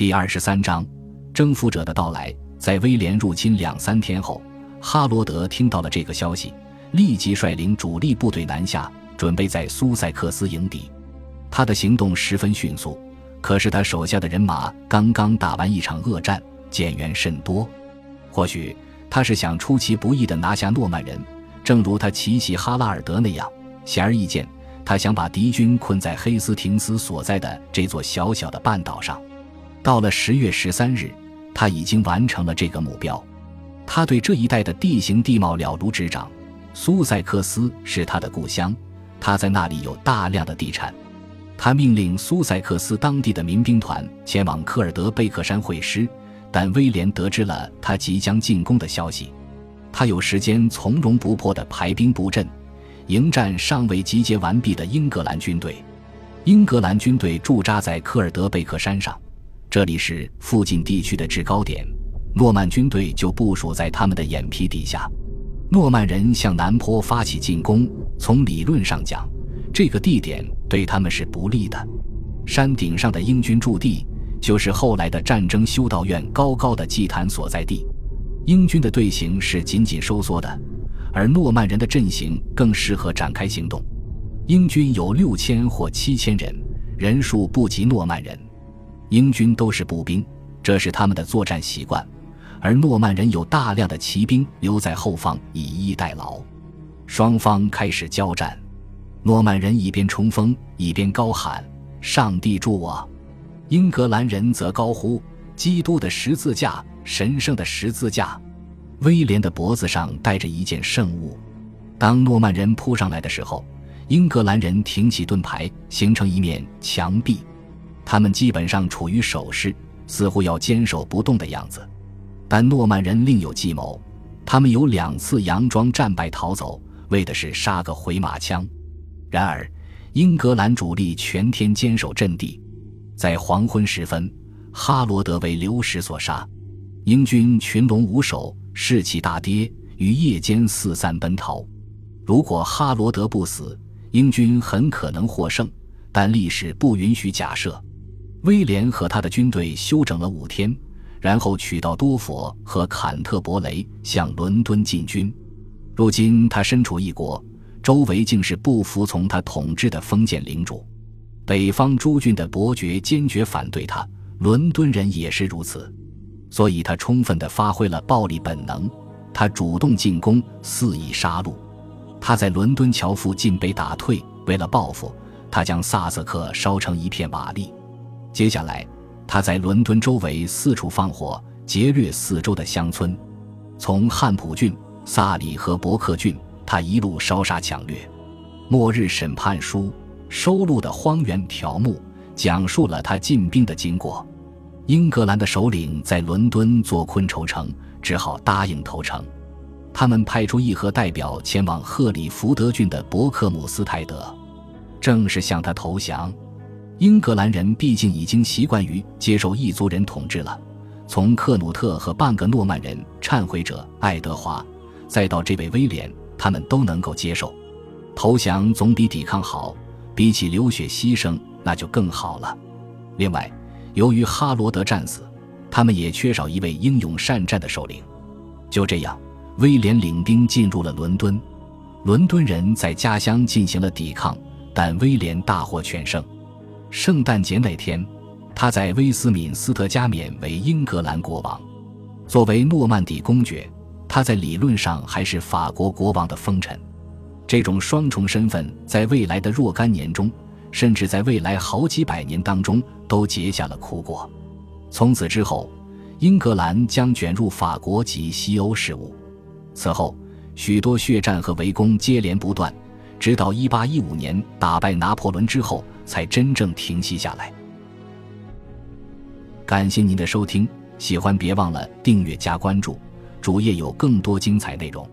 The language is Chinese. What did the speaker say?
第二十三章，征服者的到来。在威廉入侵两三天后，哈罗德听到了这个消息，立即率领主力部队南下，准备在苏塞克斯迎敌。他的行动十分迅速，可是他手下的人马刚刚打完一场恶战，减员甚多。或许他是想出其不意地拿下诺曼人，正如他奇袭哈拉尔德那样。显而易见，他想把敌军困在黑斯廷斯所在的这座小小的半岛上。到了十月十三日。他已经完成了这个目标，他对这一带的地形地貌了如指掌。苏塞克斯是他的故乡，他在那里有大量的地产。他命令苏塞克斯当地的民兵团前往科尔德贝克山会师，但威廉得知了他即将进攻的消息，他有时间从容不迫地排兵布阵，迎战尚未集结完毕的英格兰军队。英格兰军队驻扎在科尔德贝克山上。这里是附近地区的制高点，诺曼军队就部署在他们的眼皮底下。诺曼人向南坡发起进攻，从理论上讲，这个地点对他们是不利的。山顶上的英军驻地就是后来的战争修道院高高的祭坛所在地。英军的队形是紧紧收缩的，而诺曼人的阵型更适合展开行动。英军有六千或七千人，人数不及诺曼人。英军都是步兵，这是他们的作战习惯，而诺曼人有大量的骑兵留在后方以逸待劳。双方开始交战，诺曼人一边冲锋一边高喊：“上帝助我！”英格兰人则高呼：“基督的十字架，神圣的十字架！”威廉的脖子上戴着一件圣物。当诺曼人扑上来的时候，英格兰人挺起盾牌，形成一面墙壁。他们基本上处于守势，似乎要坚守不动的样子。但诺曼人另有计谋，他们有两次佯装战败逃走，为的是杀个回马枪。然而，英格兰主力全天坚守阵地，在黄昏时分，哈罗德为流矢所杀。英军群龙无首，士气大跌，于夜间四散奔逃。如果哈罗德不死，英军很可能获胜，但历史不允许假设。威廉和他的军队休整了五天，然后取道多佛和坎特伯雷向伦敦进军。如今他身处异国，周围竟是不服从他统治的封建领主。北方诸郡的伯爵坚决反对他，伦敦人也是如此。所以他充分地发挥了暴力本能，他主动进攻，肆意杀戮。他在伦敦桥附近被打退，为了报复，他将萨瑟克烧成一片瓦砾。接下来，他在伦敦周围四处放火，劫掠四周的乡村，从汉普郡、萨里和伯克郡，他一路烧杀抢掠。《末日审判书》收录的荒原条目讲述了他进兵的经过。英格兰的首领在伦敦做困愁城，只好答应投诚。他们派出议和代表前往赫里福德郡的伯克姆斯泰德，正式向他投降。英格兰人毕竟已经习惯于接受异族人统治了，从克努特和半个诺曼人忏悔者爱德华，再到这位威廉，他们都能够接受。投降总比抵抗好，比起流血牺牲，那就更好了。另外，由于哈罗德战死，他们也缺少一位英勇善战的首领。就这样，威廉领兵进入了伦敦，伦敦人在家乡进行了抵抗，但威廉大获全胜。圣诞节那天，他在威斯敏斯特加冕为英格兰国王。作为诺曼底公爵，他在理论上还是法国国王的封臣。这种双重身份，在未来的若干年中，甚至在未来好几百年当中，都结下了苦果。从此之后，英格兰将卷入法国及西欧事务。此后，许多血战和围攻接连不断，直到1815年打败拿破仑之后。才真正停息下来。感谢您的收听，喜欢别忘了订阅加关注，主页有更多精彩内容。